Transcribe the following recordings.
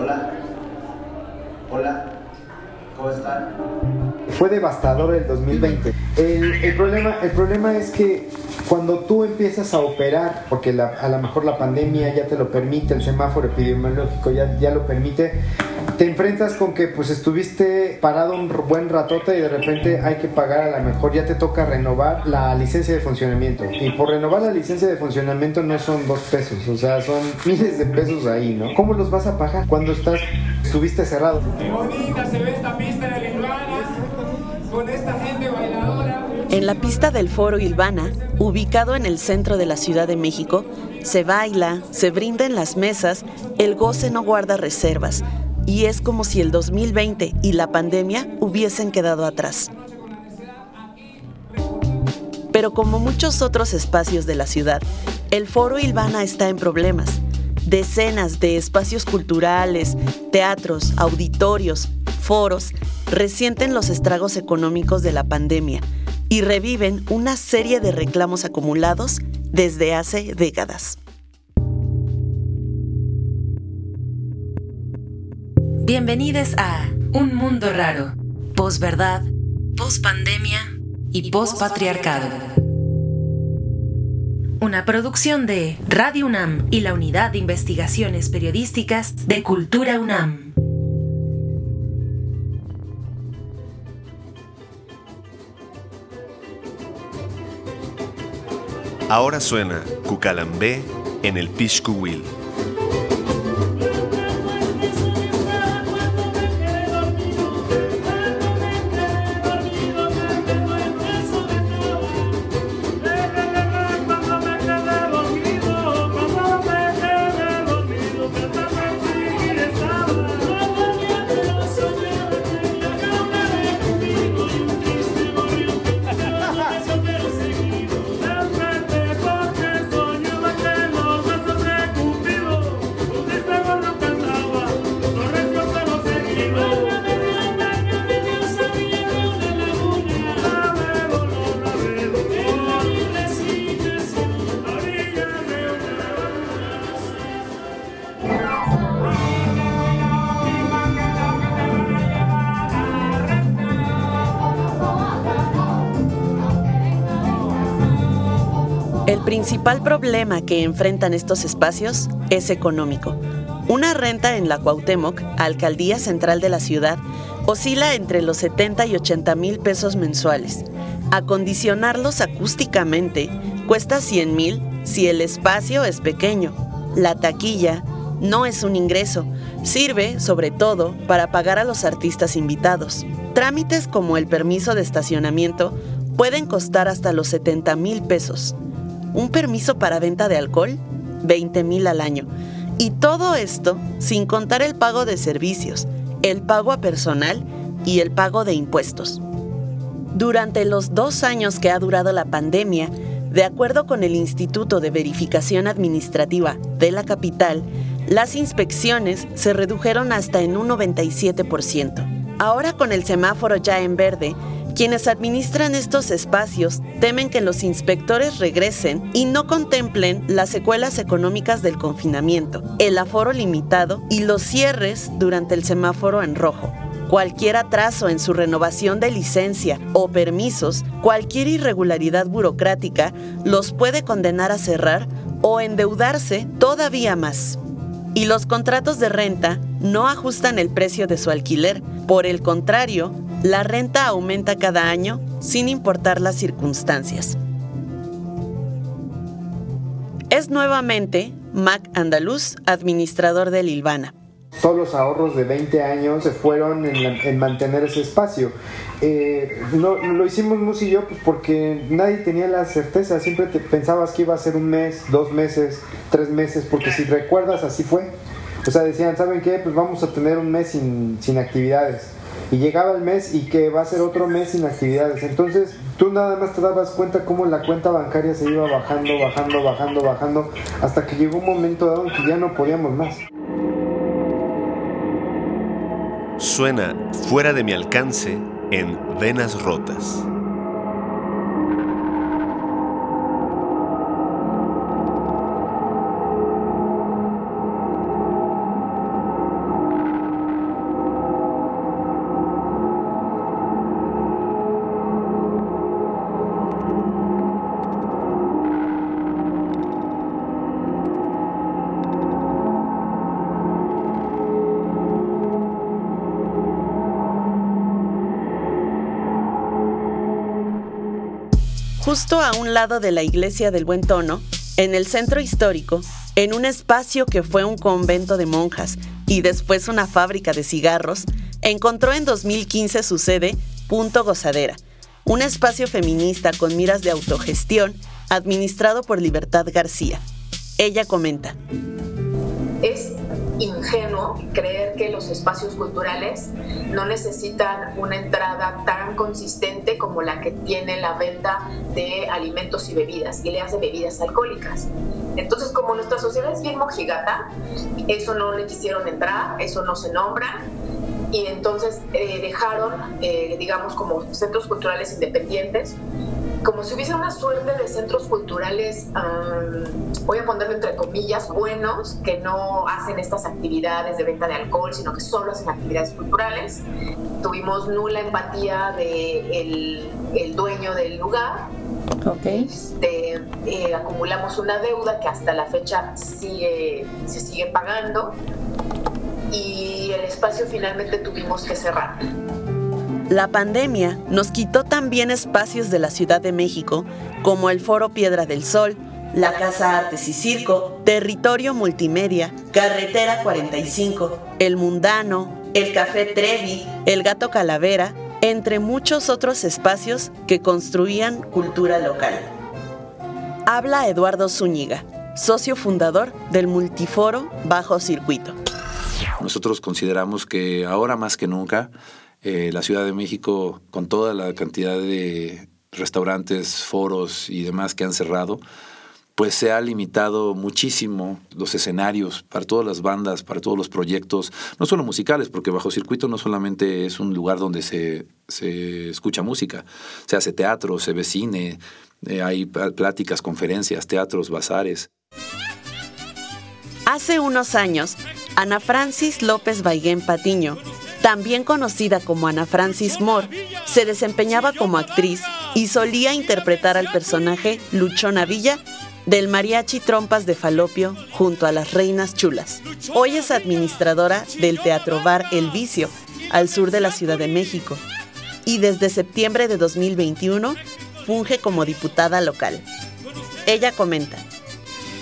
Hola. Hola. ¿Cómo están? Fue devastador el 2020. El, problema, el problema es que cuando tú empiezas a operar, porque a lo mejor la pandemia ya te lo permite, el semáforo epidemiológico ya, ya lo permite, te enfrentas con que pues estuviste parado un buen ratote y de repente hay que pagar a lo mejor ya te toca renovar la licencia de funcionamiento. Y por renovar la licencia de funcionamiento no son dos pesos o sea son miles de pesos ahí no cómo los vas a pagar cuando estás estuviste cerrado qué bonita se ve esta pista de con esta gente bailadora. En la pista del Foro Ilvana, ubicado en el centro de la Ciudad de México, se baila, se brinda en las mesas, el goce no guarda reservas, y es como si el 2020 y la pandemia hubiesen quedado atrás. Pero como muchos otros espacios de la ciudad, el Foro Ilvana está en problemas. Decenas de espacios culturales, teatros, auditorios, foros resienten los estragos económicos de la pandemia y reviven una serie de reclamos acumulados desde hace décadas. Bienvenidos a Un Mundo Raro, posverdad, pospandemia y pospatriarcado. Una producción de Radio UNAM y la Unidad de Investigaciones Periodísticas de Cultura UNAM. Ahora suena Cucalambé en el Pishkuwil. Principal problema que enfrentan estos espacios es económico. Una renta en la Cuauhtémoc, alcaldía central de la ciudad, oscila entre los 70 y 80 mil pesos mensuales. Acondicionarlos acústicamente cuesta 100 mil si el espacio es pequeño. La taquilla no es un ingreso, sirve sobre todo para pagar a los artistas invitados. Trámites como el permiso de estacionamiento pueden costar hasta los 70 mil pesos un permiso para venta de alcohol, 20 mil al año. Y todo esto sin contar el pago de servicios, el pago a personal y el pago de impuestos. Durante los dos años que ha durado la pandemia, de acuerdo con el Instituto de Verificación Administrativa de la capital, las inspecciones se redujeron hasta en un 97%. Ahora con el semáforo ya en verde, quienes administran estos espacios temen que los inspectores regresen y no contemplen las secuelas económicas del confinamiento, el aforo limitado y los cierres durante el semáforo en rojo. Cualquier atraso en su renovación de licencia o permisos, cualquier irregularidad burocrática los puede condenar a cerrar o endeudarse todavía más. Y los contratos de renta no ajustan el precio de su alquiler, por el contrario, la renta aumenta cada año sin importar las circunstancias. Es nuevamente Mac Andaluz, administrador de Lilvana. Todos los ahorros de 20 años se fueron en, mantener ese espacio. Eh, lo hicimos Mus y yo pues porque nadie tenía la certeza, siempre te pensabas que iba a ser un mes, dos meses, tres meses, porque si recuerdas así fue. O sea, decían, ¿saben qué? Pues vamos a tener un mes sin actividades y llegaba el mes y que va a ser otro mes sin actividades. Entonces tú nada más te dabas cuenta cómo la cuenta bancaria se iba bajando, bajando, bajando, bajando, hasta que llegó un momento dado en que ya no podíamos más. Suena fuera de mi alcance en Venas Rotas. Justo a un lado de la iglesia del Buen Tono, en el centro histórico, en un espacio que fue un convento de monjas y después una fábrica de cigarros, encontró en 2015 su sede Punto Gozadera, un espacio feminista con miras de autogestión administrado por Libertad García. Ella comenta. Ingenuo creer que los espacios culturales no necesitan una entrada tan consistente como la que tiene la venta de alimentos y bebidas, y le hace bebidas alcohólicas. Entonces, como nuestra sociedad es bien mojigata, eso no le quisieron entrar, eso no se nombra, y entonces eh, dejaron, eh, digamos, como centros culturales independientes como si hubiese una suerte de centros culturales, voy a ponerlo entre comillas, buenos, que no hacen estas actividades de venta de alcohol, sino que solo hacen actividades culturales. Tuvimos nula empatía del de el dueño del lugar. Okay. Este, eh, acumulamos una deuda que hasta la fecha sigue, se sigue pagando y el espacio finalmente tuvimos que cerrar. La pandemia nos quitó también espacios de la Ciudad de México, como el Foro Piedra del Sol, la Casa Artes y Circo, Territorio Multimedia, Carretera 45, El Mundano, el Café Trevi, el Gato Calavera, entre muchos otros espacios que construían cultura local. Habla Eduardo Zúñiga, socio fundador del Multiforo Bajo Circuito. Nosotros consideramos que ahora más que nunca eh, la Ciudad de México, con toda la cantidad de restaurantes, foros y demás que han cerrado, pues se ha limitado muchísimo los escenarios para todas las bandas, para todos los proyectos, no solo musicales, porque Bajo Circuito no solamente es un lugar donde se, se escucha música, se hace teatro, se ve cine, eh, hay pláticas, conferencias, teatros, bazares. Hace unos años, Ana Francis López Baiguén Patiño también conocida como Ana Francis Moore, se desempeñaba como actriz y solía interpretar al personaje Luchona Villa del mariachi Trompas de Falopio junto a las Reinas Chulas. Hoy es administradora del Teatro Bar El Vicio, al sur de la Ciudad de México, y desde septiembre de 2021 funge como diputada local. Ella comenta.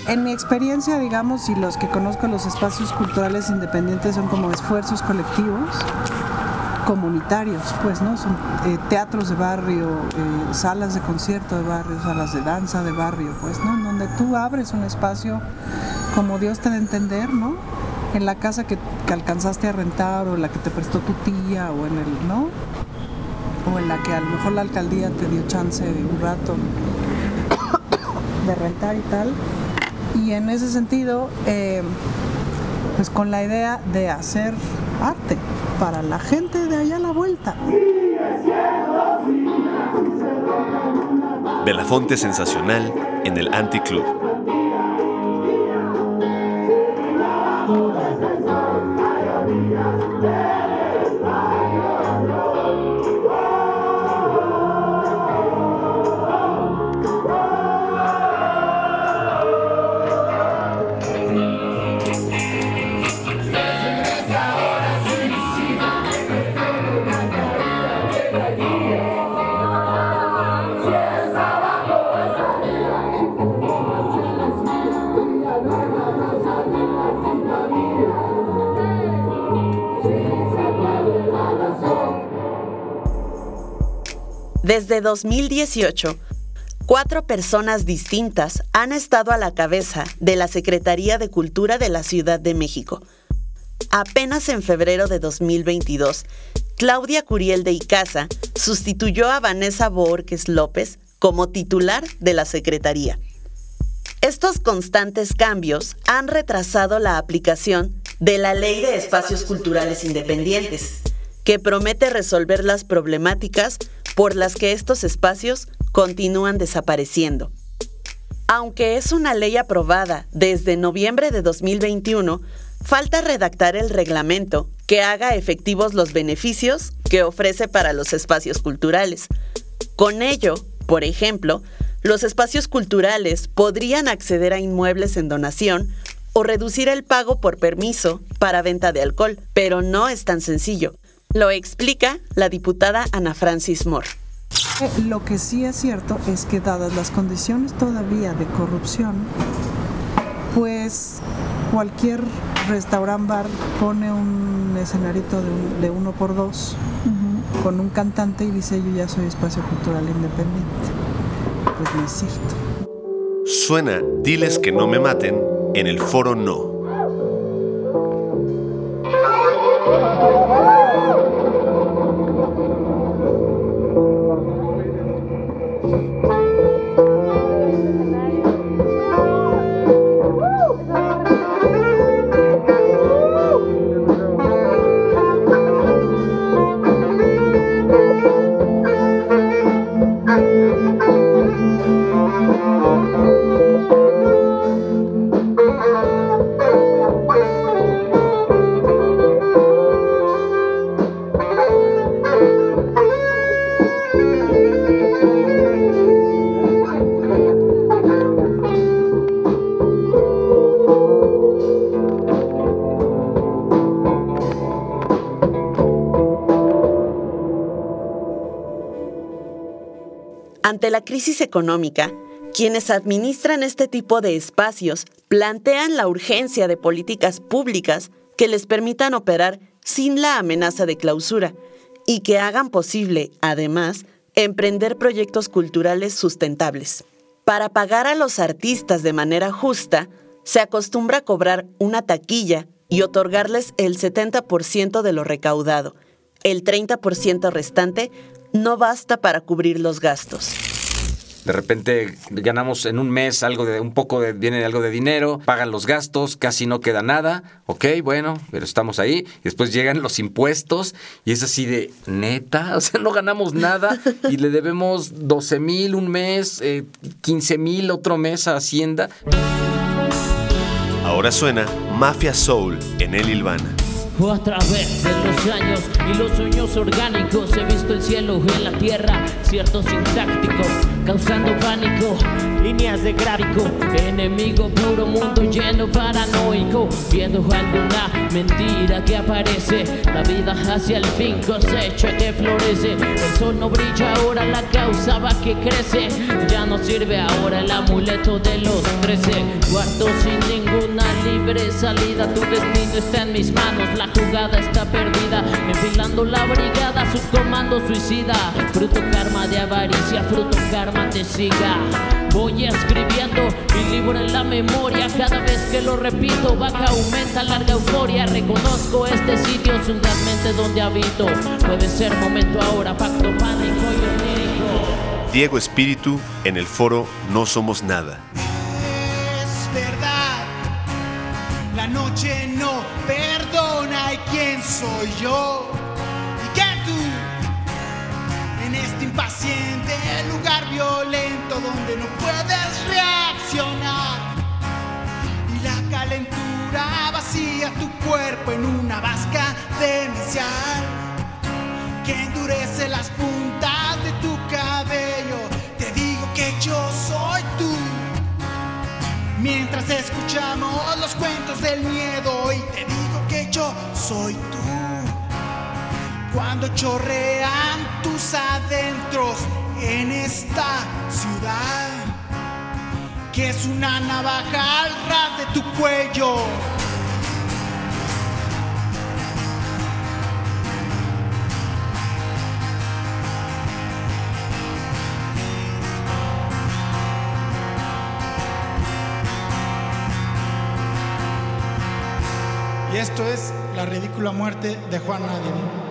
En mi experiencia, digamos, y los que conozco los espacios culturales independientes son como esfuerzos colectivos, comunitarios, pues, ¿no? Son eh, teatros de barrio, eh, salas de concierto de barrio, salas de danza de barrio, pues, ¿no? Donde tú abres un espacio como Dios te da a entender, ¿no? En la casa que, que alcanzaste a rentar o la que te prestó tu tía o en el, ¿no? O en la que a lo mejor la alcaldía te dio chance un rato de rentar y tal y en ese sentido, eh, pues con la idea de hacer arte para la gente de allá a la vuelta. Belafonte sensacional en el Anticlub. Desde 2018, cuatro personas distintas han estado a la cabeza de la Secretaría de Cultura de la Ciudad de México. Apenas en febrero de 2022, Claudia Curiel de Icaza sustituyó a Vanessa Borges López como titular de la Secretaría. Estos constantes cambios han retrasado la aplicación de la Ley de Espacios Culturales Independientes, que promete resolver las problemáticas por las que estos espacios continúan desapareciendo. Aunque es una ley aprobada desde noviembre de 2021, falta redactar el reglamento que haga efectivos los beneficios que ofrece para los espacios culturales. Con ello, por ejemplo, los espacios culturales podrían acceder a inmuebles en donación o reducir el pago por permiso para venta de alcohol, pero no es tan sencillo. Lo explica la diputada Ana Francis Moore. Lo que sí es cierto es que dadas las condiciones todavía de corrupción, pues cualquier restaurant bar pone un escenarito de, uno por dos con un cantante y dice yo ya soy espacio cultural independiente. Pues no es cierto. Suena Diles que no me maten en el foro no. La crisis económica, quienes administran este tipo de espacios plantean la urgencia de políticas públicas que les permitan operar sin la amenaza de clausura y que hagan posible, además, emprender proyectos culturales sustentables. Para pagar a los artistas de manera justa, se acostumbra cobrar una taquilla y otorgarles el 70% de lo recaudado. El 30% restante no basta para cubrir los gastos. De repente ganamos en un mes algo de un poco de viene algo de dinero, pagan los gastos, casi no queda nada. Ok, bueno, pero estamos ahí. Después llegan los impuestos y es así de neta, o sea, no ganamos nada y le debemos 12 mil un mes, eh, 15 mil otro mes a Hacienda. Ahora suena Mafia Soul en El Ilvana. A través de los años y los sueños orgánicos. He visto el cielo en la tierra, cierto sintáctico, causando pánico, líneas de gráfico, enemigo puro mundo lleno paranoico, viendo alguna mentira que aparece, la vida hacia el fin cosecha que florece, el sol no brilla ahora, la causa va que crece, ya no sirve ahora el amuleto de los trece, guardo sin ninguna libre salida, tu destino está en mis manos, jugada está perdida, enfilando la brigada, su comando suicida, fruto karma de avaricia, fruto karma te siga. Voy escribiendo mi libro en la memoria, cada vez que lo repito, baja, aumenta larga euforia. Reconozco este sitio es un gran mente donde habito. Puede ser momento ahora, pacto, pánico y onírico. Diego Espíritu en el foro No Somos Nada. Es verdad, la noche no quién soy yo. Y que tú, en este impaciente lugar violento donde no puedes reaccionar. Y la calentura vacía tu cuerpo en una vasca Chorrean tus adentros en esta ciudad, que es una navaja al ras de tu cuello. Y esto es la ridícula muerte de Juan Nadie.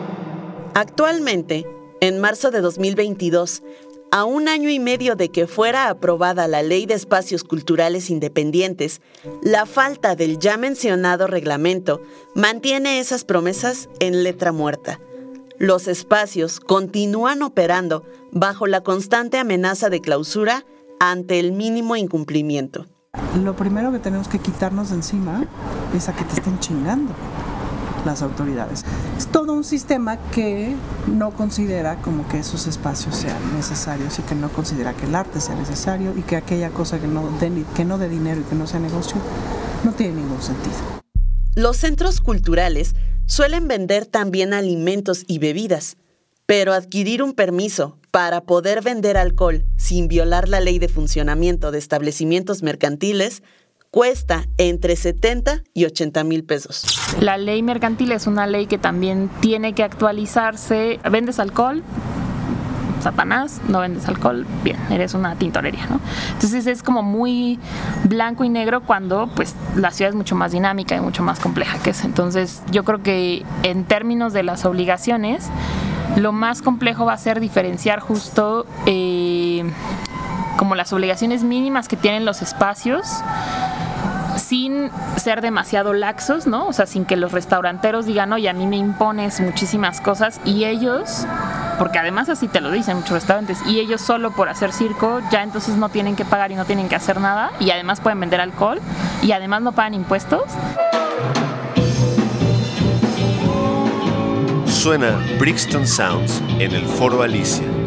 Actualmente, en marzo de 2022, a un año y medio de que fuera aprobada la Ley de Espacios Culturales Independientes, la falta del ya mencionado reglamento mantiene esas promesas en letra muerta. Los espacios continúan operando bajo la constante amenaza de clausura ante el mínimo incumplimiento. Lo primero que tenemos que quitarnos de encima es a que te estén chingando las autoridades. Es todo un sistema que no considera como que esos espacios sean necesarios y que no considera que el arte sea necesario y que aquella cosa que no dé, que no dé dinero y que no sea negocio no tiene ningún sentido. Los centros culturales suelen vender también alimentos y bebidas, pero adquirir un permiso para poder vender alcohol sin violar la ley de funcionamiento de establecimientos mercantiles cuesta entre 70 y 80 mil pesos. La ley mercantil es una ley que también tiene que actualizarse. ¿Vendes alcohol? Satanás, no vendes alcohol, bien, eres una tintorería, ¿no? Entonces es como muy blanco y negro cuando pues la ciudad es mucho más dinámica y mucho más compleja que es. Entonces yo creo que en términos de las obligaciones, lo más complejo va a ser diferenciar justo eh, como las obligaciones mínimas que tienen los espacios sin ser demasiado laxos, ¿no? O sea, sin que los restauranteros digan, oye, a mí me impones muchísimas cosas y ellos, porque además así te lo dicen muchos restaurantes, y ellos solo por hacer circo ya entonces no tienen que pagar y no tienen que hacer nada y además pueden vender alcohol y además no pagan impuestos. Suena Brixton Sounds en el Foro Alicia.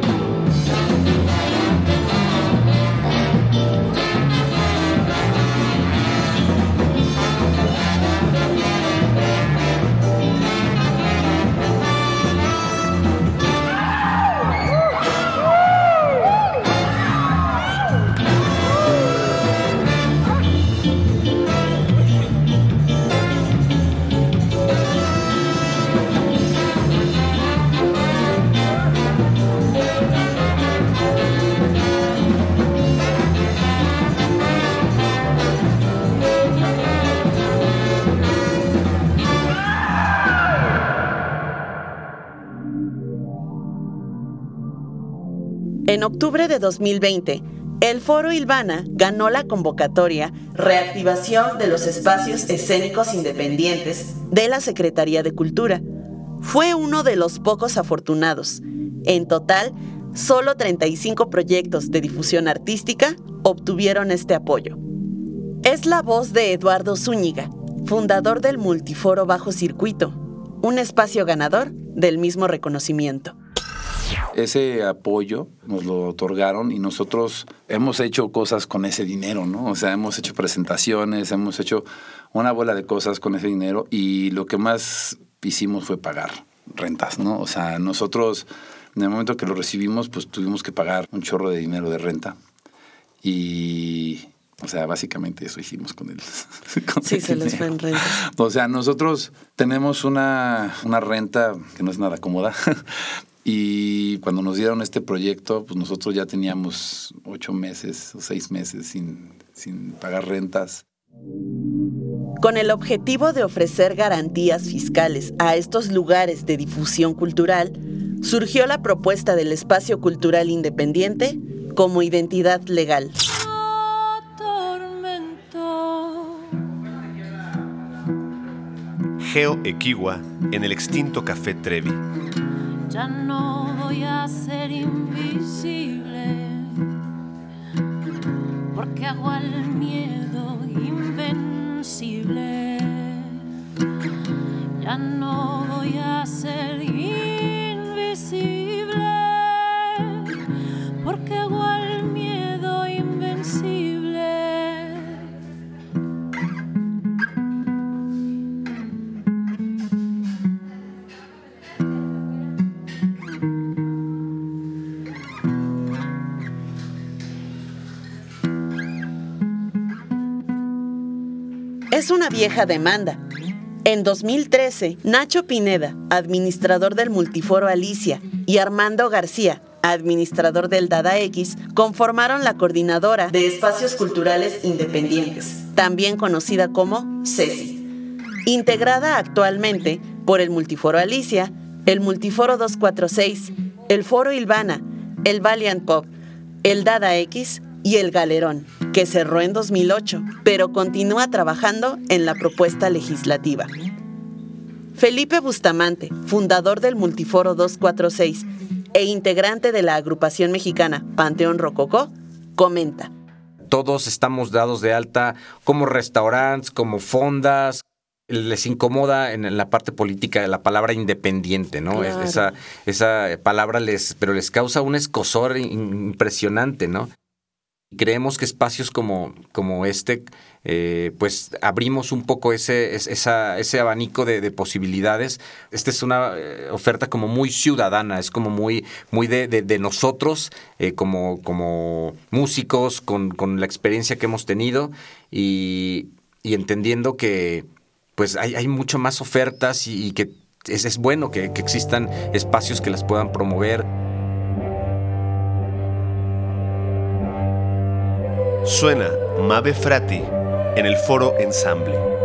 En octubre de 2020, el Foro Ilvana ganó la convocatoria Reactivación de los Espacios Escénicos Independientes de la Secretaría de Cultura. Fue uno de los pocos afortunados. En total, solo 35 proyectos de difusión artística obtuvieron este apoyo. Es la voz de Eduardo Zúñiga, fundador del Multiforo Bajo Circuito, un espacio ganador del mismo reconocimiento. Ese apoyo nos lo otorgaron y nosotros hemos hecho cosas con ese dinero, ¿no? O sea, hemos hecho presentaciones, hemos hecho una bola de cosas con ese dinero y lo que más hicimos fue pagar rentas, ¿no? O sea, nosotros en el momento que lo recibimos, pues tuvimos que pagar un chorro de dinero de renta y o sea, básicamente eso hicimos con él. sí, se les fue en renta. O sea, nosotros tenemos una, una renta que no es nada cómoda. y cuando nos dieron este proyecto, pues nosotros ya teníamos ocho meses o seis meses sin, sin pagar rentas. Con el objetivo de ofrecer garantías fiscales a estos lugares de difusión cultural, surgió la propuesta del espacio cultural independiente como identidad legal. Geo Equiwa en el extinto Café Trevi. Ya no voy a ser invisible porque hago al miedo invencible. Ya no voy a ser invisible Es una vieja demanda. En 2013, Nacho Pineda, administrador del Multiforo Alicia, y Armando García, administrador del Dada X, conformaron la Coordinadora de Espacios Culturales Independientes, también conocida como CECI, integrada actualmente por el Multiforo Alicia, el Multiforo 246, el Foro Ilvana, el Valiant Pop, el Dada X y el Galerón, que cerró en 2008, pero continúa trabajando en la propuesta legislativa. Felipe Bustamante, fundador del Multiforo 246 e integrante de la agrupación mexicana Panteón Rococó, comenta. Todos estamos dados de alta como restaurantes, como fondas. Les incomoda en la parte política la palabra independiente, ¿no? Claro. Esa, esa palabra les, pero les causa un escosor impresionante, ¿no? Creemos que espacios como, como este, eh, pues abrimos un poco ese, es- esa- ese abanico de, de posibilidades. Esta es una eh, oferta como muy ciudadana, es como muy, muy de, nosotros, eh, como, como músicos, con, con la experiencia que hemos tenido y, y entendiendo que pues hay, hay mucho más ofertas y, y que es, es bueno que, que existan espacios que las puedan promover. Suena Mabe Frati en el foro Ensamble.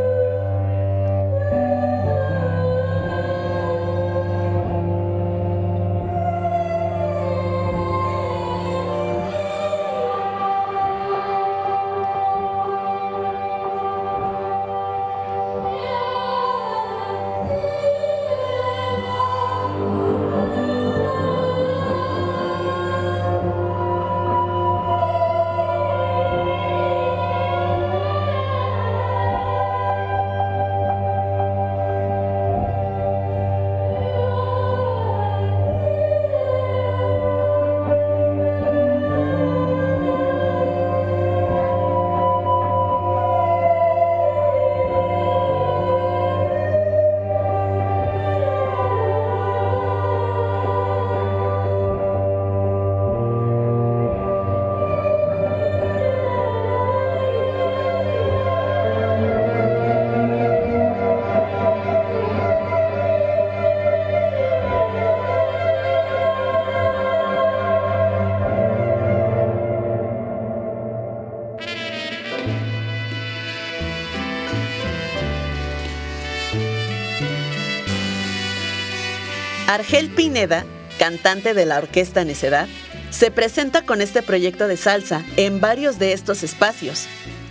Argel Pineda, cantante de la orquesta Necedad, se presenta con este proyecto de salsa en varios de estos espacios.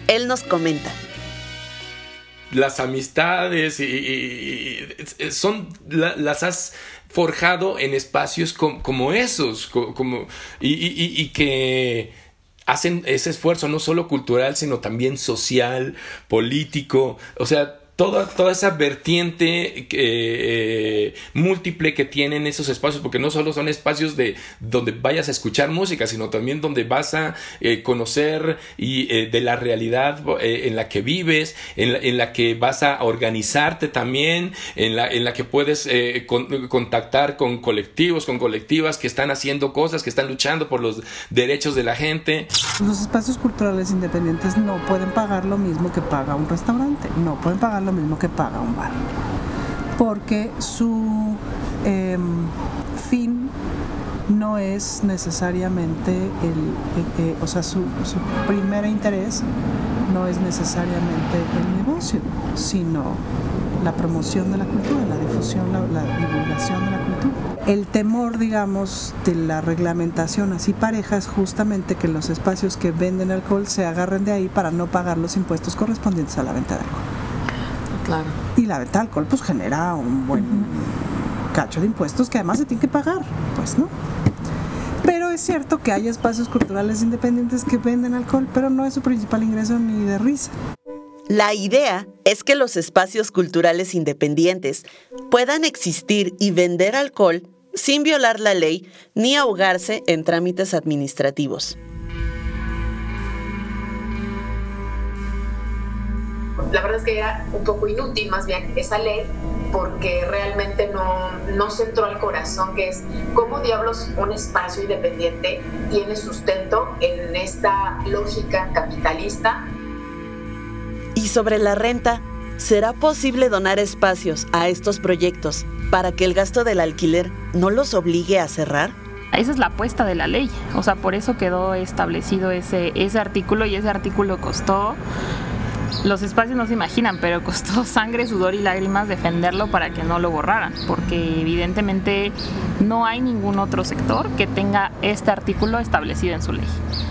Él nos comenta. las amistades y, son la- las has forjado en espacios com- como esos co- como y- y que hacen ese esfuerzo no solo cultural sino también social político o sea toda, toda esa vertiente eh, múltiple que tienen esos espacios, porque no solo son espacios de donde vayas a escuchar música, sino también donde vas a eh, conocer y, eh, de la realidad eh, en la que vives, en la, en la que vas a organizarte también, en la, en la que puedes eh, con- contactar con colectivos, con colectivas que están haciendo cosas, que están luchando por los derechos de la gente. Los espacios culturales independientes no pueden pagar lo mismo que paga un restaurante, no pueden pagar lo mismo que paga un bar, porque su em, fin no es necesariamente el, eh, eh, o sea, su, su primer interés no es necesariamente el negocio, sino la promoción de la cultura, la difusión, la, la divulgación de la cultura. El temor, digamos, de la reglamentación así pareja es justamente que los espacios que venden alcohol se agarren de ahí para no pagar los impuestos correspondientes a la venta de alcohol. Claro. Y la venta de alcohol pues genera un buen cacho de impuestos que además se tiene que pagar, pues, ¿no? Pero es cierto que hay espacios culturales independientes que venden alcohol, pero no es su principal ingreso ni de risa. La idea es que los espacios culturales independientes puedan existir y vender alcohol sin violar la ley ni ahogarse en trámites administrativos. La verdad es que era un poco inútil más bien esa ley porque realmente no, no se entró al corazón, que es cómo diablos un espacio independiente tiene sustento en esta lógica capitalista Y sobre la renta, ¿será posible donar espacios a estos proyectos para que el gasto del alquiler no los obligue a cerrar? Esa es la apuesta de la ley. O sea, por eso quedó establecido ese, ese artículo y ese artículo costó, los espacios no se imaginan, pero costó sangre, sudor y lágrimas defenderlo para que no lo borraran, porque evidentemente no hay ningún otro sector que tenga este artículo establecido en su ley.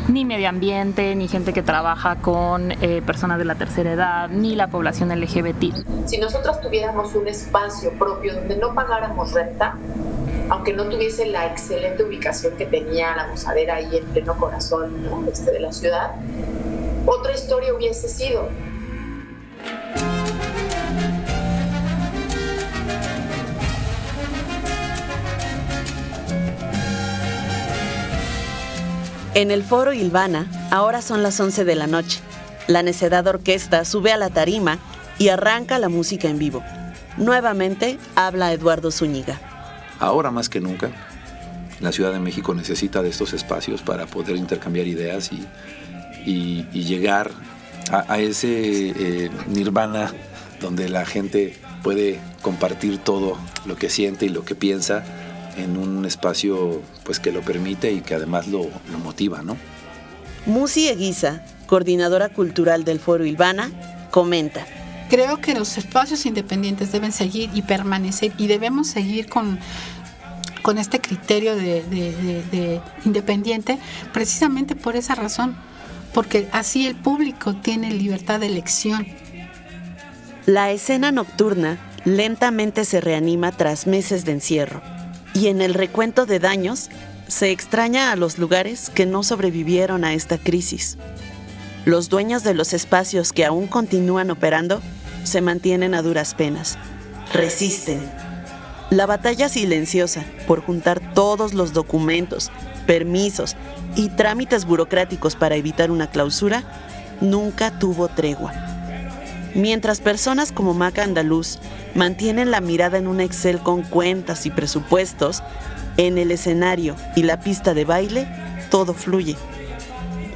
Ni medio ambiente, ni gente que trabaja con eh, personas de la tercera edad, ni la población LGBT. si nosotros tuviéramos un espacio propio donde no pagáramos renta, aunque no tuviese la excelente ubicación que tenía la gozadera ahí en pleno corazón ¿no? este, de la ciudad, otra historia hubiese sido. En el foro Ilvana, Ahora son las 11 de la noche. La Necedad Orquesta sube a la tarima y arranca la música en vivo. Nuevamente habla Eduardo Zúñiga. Ahora más que nunca, la Ciudad de México necesita de estos espacios para poder intercambiar ideas y, y- y llegar a, a ese eh, nirvana donde la gente puede compartir todo lo que siente y lo que piensa en un espacio pues que lo permite y que además lo, lo motiva, ¿no? Musi Eguiza, coordinadora cultural del Foro Ilvana, comenta. Creo que los espacios independientes deben seguir y permanecer y debemos seguir con, con este criterio de, de- de- de independiente precisamente por esa razón, porque así el público tiene libertad de elección. La escena nocturna lentamente se reanima tras meses de encierro y en el recuento de daños se extraña a los lugares que no sobrevivieron a esta crisis. Los dueños de los espacios que aún continúan operando se mantienen a duras penas. Resisten. La batalla silenciosa por juntar todos los documentos, permisos y trámites burocráticos para evitar una clausura nunca tuvo tregua. Mientras personas como Maca Andaluz mantienen la mirada en un Excel con cuentas y presupuestos, en el escenario y la pista de baile todo fluye.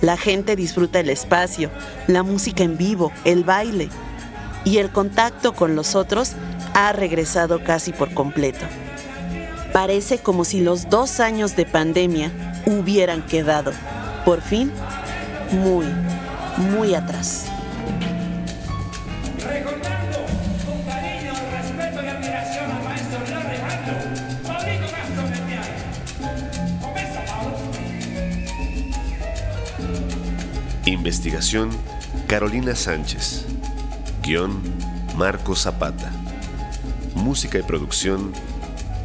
La gente disfruta el espacio, la música en vivo, el baile y el contacto con los otros ha regresado casi por completo. Parece como si los dos años de pandemia hubieran quedado, por fin, muy, muy atrás. Investigación Carolina Sánchez. Guión Marco Zapata. Música y producción